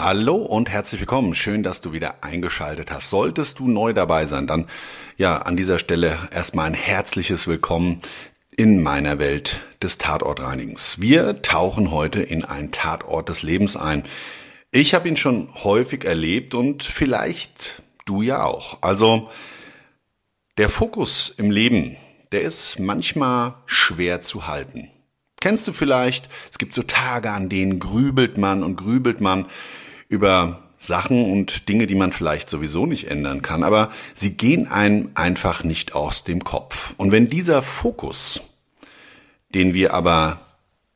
Hallo und herzlich willkommen. Schön, dass du wieder eingeschaltet hast. Solltest du neu dabei sein, dann ja, an dieser Stelle erstmal ein herzliches Willkommen in meiner Welt des Tatortreinigens. Wir tauchen heute in einen Tatort des Lebens ein. Ich habe ihn schon häufig erlebt und vielleicht du ja auch. Also der Fokus im Leben, der ist manchmal schwer zu halten. Kennst du vielleicht, es gibt so Tage, an denen grübelt man und grübelt man über Sachen und Dinge, die man vielleicht sowieso nicht ändern kann, aber sie gehen einem einfach nicht aus dem Kopf. Und wenn dieser Fokus, den wir aber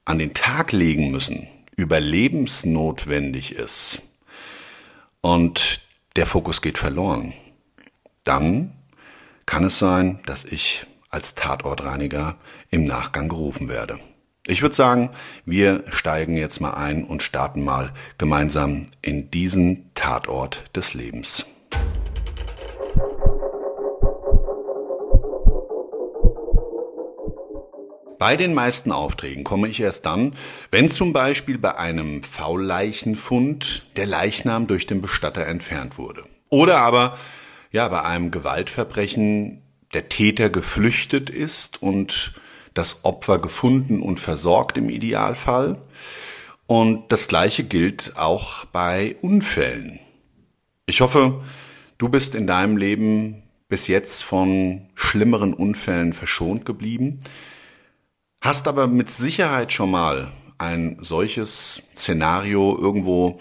an den Tag legen müssen, überlebensnotwendig ist und der Fokus geht verloren, dann kann es sein, dass ich als Tatortreiniger im Nachgang gerufen werde. Ich würde sagen, wir steigen jetzt mal ein und starten mal gemeinsam in diesen Tatort des Lebens. Bei den meisten Aufträgen komme ich erst dann, wenn zum Beispiel bei einem Faulleichenfund der Leichnam durch den Bestatter entfernt wurde. Oder aber, ja, bei einem Gewaltverbrechen der Täter geflüchtet ist und das Opfer gefunden und versorgt im Idealfall. Und das Gleiche gilt auch bei Unfällen. Ich hoffe, du bist in deinem Leben bis jetzt von schlimmeren Unfällen verschont geblieben, hast aber mit Sicherheit schon mal ein solches Szenario irgendwo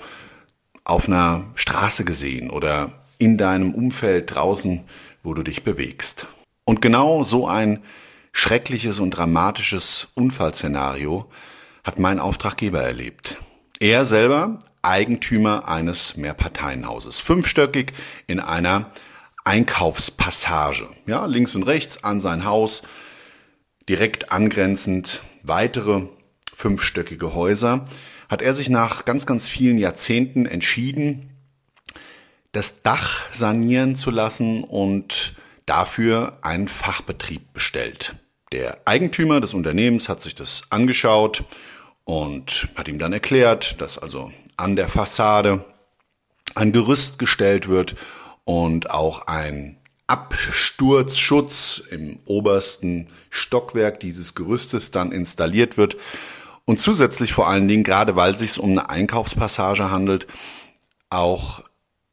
auf einer Straße gesehen oder in deinem Umfeld draußen, wo du dich bewegst. Und genau so ein schreckliches und dramatisches Unfallszenario hat mein Auftraggeber erlebt. Er selber Eigentümer eines Mehrparteienhauses, fünfstöckig in einer Einkaufspassage. Ja, links und rechts an sein Haus, direkt angrenzend weitere fünfstöckige Häuser, hat er sich nach ganz, ganz vielen Jahrzehnten entschieden, das Dach sanieren zu lassen und dafür einen Fachbetrieb bestellt. Der Eigentümer des Unternehmens hat sich das angeschaut und hat ihm dann erklärt, dass also an der Fassade ein Gerüst gestellt wird und auch ein Absturzschutz im obersten Stockwerk dieses Gerüstes dann installiert wird. Und zusätzlich vor allen Dingen, gerade weil es sich um eine Einkaufspassage handelt, auch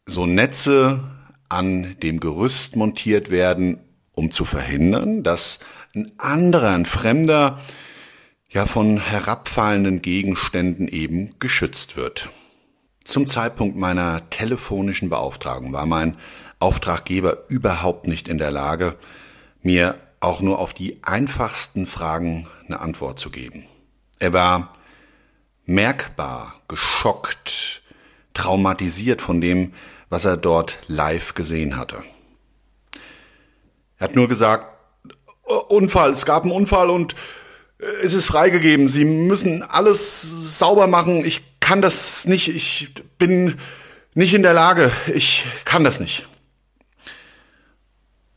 so Netze an dem Gerüst montiert werden, um zu verhindern, dass ein anderer, ein Fremder, ja von herabfallenden Gegenständen eben geschützt wird. Zum Zeitpunkt meiner telefonischen Beauftragung war mein Auftraggeber überhaupt nicht in der Lage, mir auch nur auf die einfachsten Fragen eine Antwort zu geben. Er war merkbar geschockt, traumatisiert von dem, was er dort live gesehen hatte. Er hat nur gesagt, Unfall, es gab einen Unfall und äh, es ist freigegeben. Sie müssen alles sauber machen. Ich kann das nicht. Ich bin nicht in der Lage. Ich kann das nicht.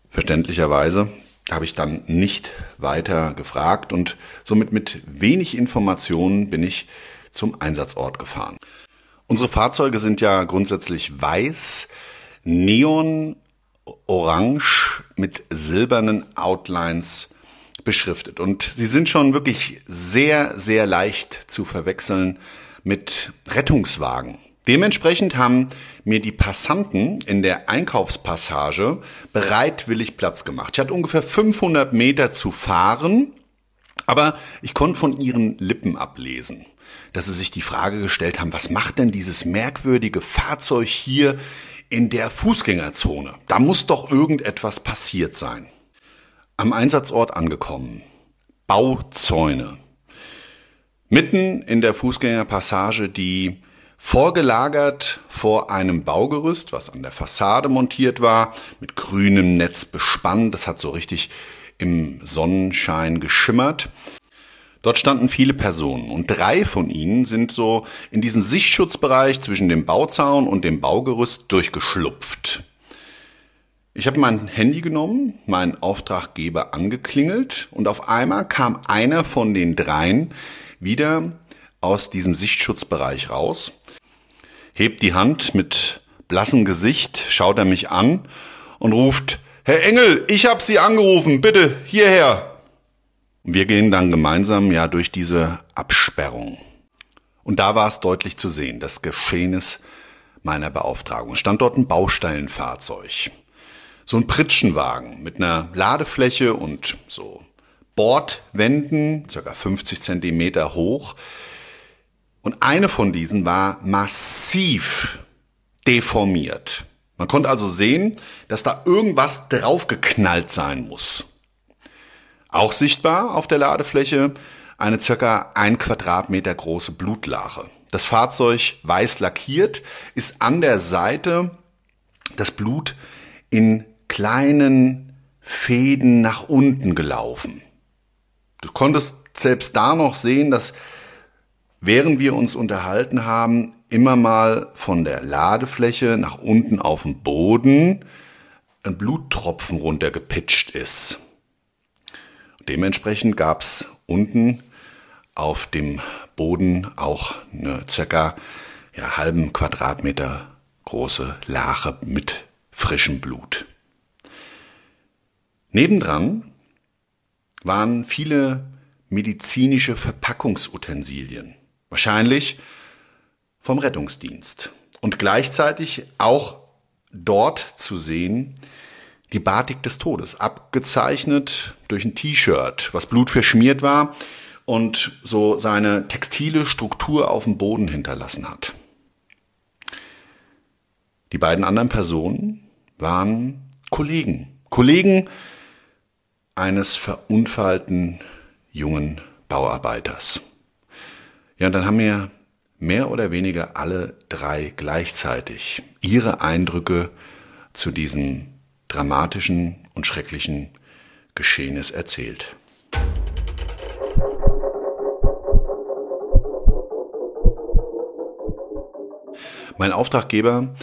Verständlicherweise habe ich dann nicht weiter gefragt und somit mit wenig Informationen bin ich zum Einsatzort gefahren. Unsere Fahrzeuge sind ja grundsätzlich weiß. neon orange mit silbernen Outlines beschriftet. Und sie sind schon wirklich sehr, sehr leicht zu verwechseln mit Rettungswagen. Dementsprechend haben mir die Passanten in der Einkaufspassage bereitwillig Platz gemacht. Ich hatte ungefähr 500 Meter zu fahren, aber ich konnte von ihren Lippen ablesen, dass sie sich die Frage gestellt haben, was macht denn dieses merkwürdige Fahrzeug hier in der Fußgängerzone? Da muss doch irgendetwas passiert sein. Am Einsatzort angekommen. Bauzäune. Mitten in der Fußgängerpassage, die vorgelagert vor einem Baugerüst, was an der Fassade montiert war, mit grünem Netz bespannt. Das hat so richtig im Sonnenschein geschimmert. Dort standen viele Personen und drei von ihnen sind so in diesen Sichtschutzbereich zwischen dem Bauzaun und dem Baugerüst durchgeschlupft. Ich habe mein Handy genommen, meinen Auftraggeber angeklingelt und auf einmal kam einer von den dreien wieder aus diesem Sichtschutzbereich raus hebt die Hand mit blassem Gesicht, schaut er mich an und ruft, Herr Engel, ich hab Sie angerufen, bitte hierher. Wir gehen dann gemeinsam ja durch diese Absperrung. Und da war es deutlich zu sehen, das Geschehnis meiner Beauftragung. Stand dort ein Baustellenfahrzeug. So ein Pritschenwagen mit einer Ladefläche und so Bordwänden, circa 50 Zentimeter hoch, und eine von diesen war massiv deformiert. Man konnte also sehen, dass da irgendwas draufgeknallt sein muss. Auch sichtbar auf der Ladefläche eine circa ein Quadratmeter große Blutlache. Das Fahrzeug weiß lackiert, ist an der Seite das Blut in kleinen Fäden nach unten gelaufen. Du konntest selbst da noch sehen, dass während wir uns unterhalten haben, immer mal von der Ladefläche nach unten auf den Boden ein Bluttropfen runtergepitcht ist. Dementsprechend gab's unten auf dem Boden auch eine circa ja, halben Quadratmeter große Lache mit frischem Blut. Nebendran waren viele medizinische Verpackungsutensilien. Wahrscheinlich vom Rettungsdienst. Und gleichzeitig auch dort zu sehen, die Batik des Todes, abgezeichnet durch ein T-Shirt, was blutverschmiert war und so seine textile Struktur auf dem Boden hinterlassen hat. Die beiden anderen Personen waren Kollegen, Kollegen eines verunfallten jungen Bauarbeiters. Ja, und dann haben mir mehr oder weniger alle drei gleichzeitig ihre Eindrücke zu diesem dramatischen und schrecklichen Geschehnis erzählt. Mein Auftraggeber,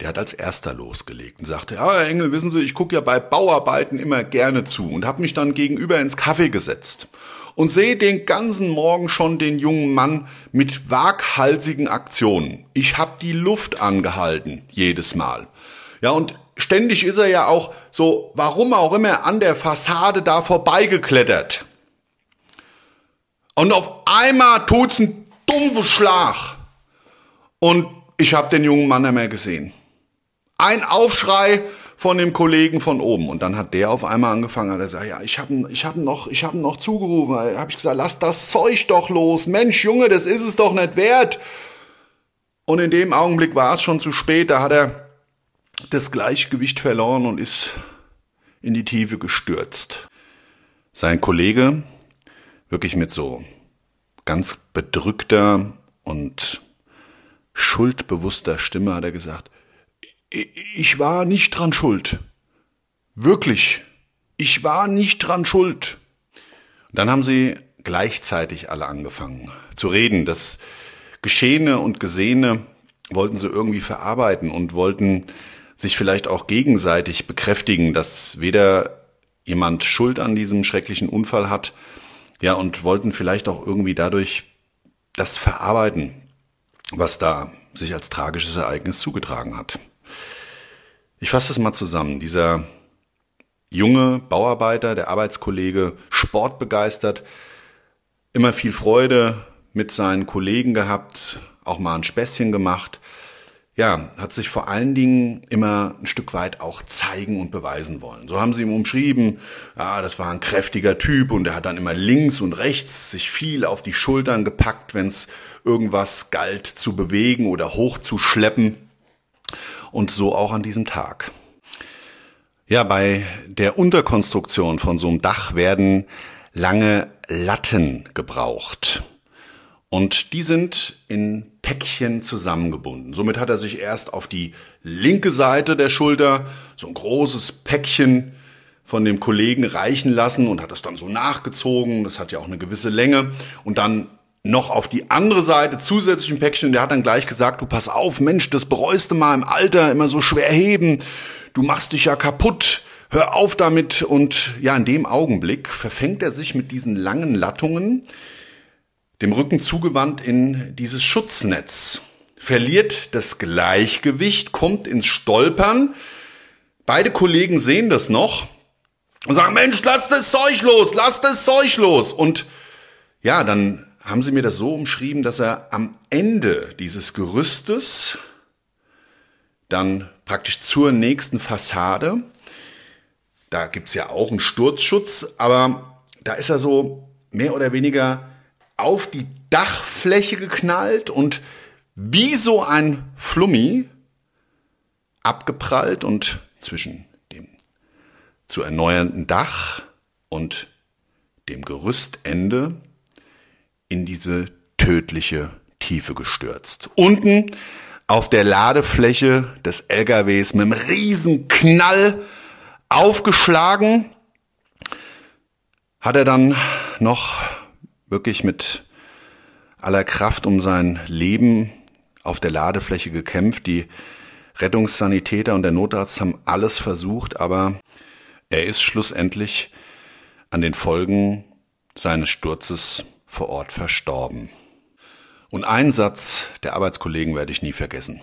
der hat als erster losgelegt und sagte, ja, Herr Engel, wissen Sie, ich gucke ja bei Bauarbeiten immer gerne zu und habe mich dann gegenüber ins Kaffee gesetzt und sehe den ganzen Morgen schon den jungen Mann mit waghalsigen Aktionen. Ich hab die Luft angehalten, jedes Mal. Ja, und ständig ist er ja auch so, warum auch immer, an der Fassade da vorbeigeklettert. Und auf einmal tut's einen dumpfen Schlag. Und ich hab den jungen Mann nicht mehr gesehen. Ein Aufschrei, von dem Kollegen von oben. Und dann hat der auf einmal angefangen, hat er gesagt, ja, ich habe ich hab noch, ich habe noch zugerufen. Da habe ich gesagt, lass das Zeug doch los. Mensch, Junge, das ist es doch nicht wert. Und in dem Augenblick war es schon zu spät. Da hat er das Gleichgewicht verloren und ist in die Tiefe gestürzt. Sein Kollege, wirklich mit so ganz bedrückter und schuldbewusster Stimme hat er gesagt, ich war nicht dran schuld. Wirklich. Ich war nicht dran schuld. Dann haben sie gleichzeitig alle angefangen zu reden. Das Geschehene und Gesehene wollten sie irgendwie verarbeiten und wollten sich vielleicht auch gegenseitig bekräftigen, dass weder jemand Schuld an diesem schrecklichen Unfall hat, ja, und wollten vielleicht auch irgendwie dadurch das verarbeiten, was da sich als tragisches Ereignis zugetragen hat. Ich fasse das mal zusammen. Dieser junge Bauarbeiter, der Arbeitskollege, sportbegeistert, immer viel Freude mit seinen Kollegen gehabt, auch mal ein Späßchen gemacht. Ja, hat sich vor allen Dingen immer ein Stück weit auch zeigen und beweisen wollen. So haben sie ihm umschrieben, ja, das war ein kräftiger Typ und er hat dann immer links und rechts sich viel auf die Schultern gepackt, wenn es irgendwas galt zu bewegen oder hochzuschleppen. Und so auch an diesem Tag. Ja, bei der Unterkonstruktion von so einem Dach werden lange Latten gebraucht. Und die sind in Päckchen zusammengebunden. Somit hat er sich erst auf die linke Seite der Schulter so ein großes Päckchen von dem Kollegen reichen lassen und hat das dann so nachgezogen. Das hat ja auch eine gewisse Länge. Und dann noch auf die andere Seite zusätzlich ein Päckchen. Der hat dann gleich gesagt, du pass auf, Mensch, das bereust du mal im Alter, immer so schwer heben. Du machst dich ja kaputt. Hör auf damit. Und ja, in dem Augenblick verfängt er sich mit diesen langen Lattungen, dem Rücken zugewandt in dieses Schutznetz, verliert das Gleichgewicht, kommt ins Stolpern. Beide Kollegen sehen das noch und sagen, Mensch, lass das Zeug los, lass das Zeug los. Und ja, dann haben sie mir das so umschrieben, dass er am Ende dieses Gerüstes dann praktisch zur nächsten Fassade, da gibt's ja auch einen Sturzschutz, aber da ist er so mehr oder weniger auf die Dachfläche geknallt und wie so ein Flummi abgeprallt und zwischen dem zu erneuernden Dach und dem Gerüstende in diese tödliche Tiefe gestürzt. Unten auf der Ladefläche des LKWs mit einem riesen Knall aufgeschlagen, hat er dann noch wirklich mit aller Kraft um sein Leben auf der Ladefläche gekämpft. Die Rettungssanitäter und der Notarzt haben alles versucht, aber er ist schlussendlich an den Folgen seines Sturzes vor Ort verstorben. Und einen Satz der Arbeitskollegen werde ich nie vergessen.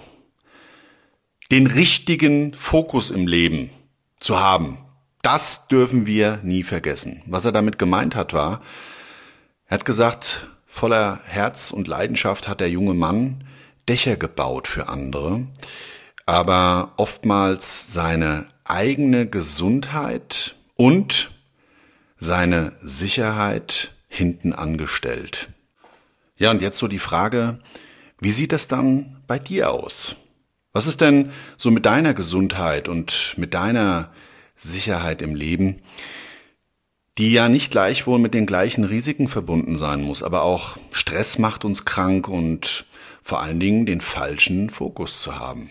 Den richtigen Fokus im Leben zu haben, das dürfen wir nie vergessen. Was er damit gemeint hat, war, er hat gesagt, voller Herz und Leidenschaft hat der junge Mann Dächer gebaut für andere, aber oftmals seine eigene Gesundheit und seine Sicherheit hinten angestellt. Ja, und jetzt so die Frage, wie sieht das dann bei dir aus? Was ist denn so mit deiner Gesundheit und mit deiner Sicherheit im Leben, die ja nicht gleichwohl mit den gleichen Risiken verbunden sein muss, aber auch Stress macht uns krank und vor allen Dingen den falschen Fokus zu haben.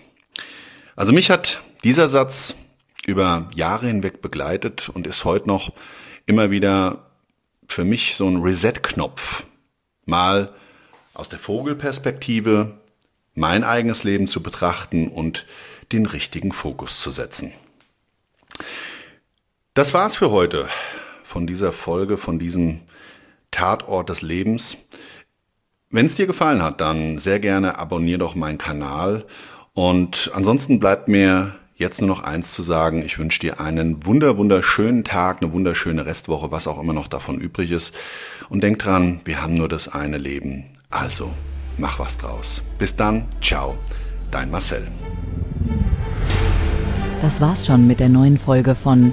Also mich hat dieser Satz über Jahre hinweg begleitet und ist heute noch immer wieder für mich so ein Reset-Knopf. Mal aus der Vogelperspektive mein eigenes Leben zu betrachten und den richtigen Fokus zu setzen. Das war's für heute von dieser Folge, von diesem Tatort des Lebens. Wenn es dir gefallen hat, dann sehr gerne abonniere doch meinen Kanal und ansonsten bleibt mir jetzt nur noch eins zu sagen. Ich wünsche dir einen wunder, wunderschönen Tag, eine wunderschöne Restwoche, was auch immer noch davon übrig ist. Und denk dran, wir haben nur das eine Leben. Also, mach was draus. Bis dann, ciao, dein Marcel. Das war's schon mit der neuen Folge von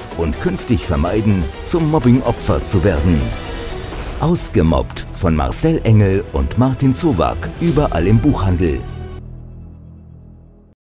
und künftig vermeiden, zum Mobbing-Opfer zu werden. Ausgemobbt von Marcel Engel und Martin Zowak, überall im Buchhandel.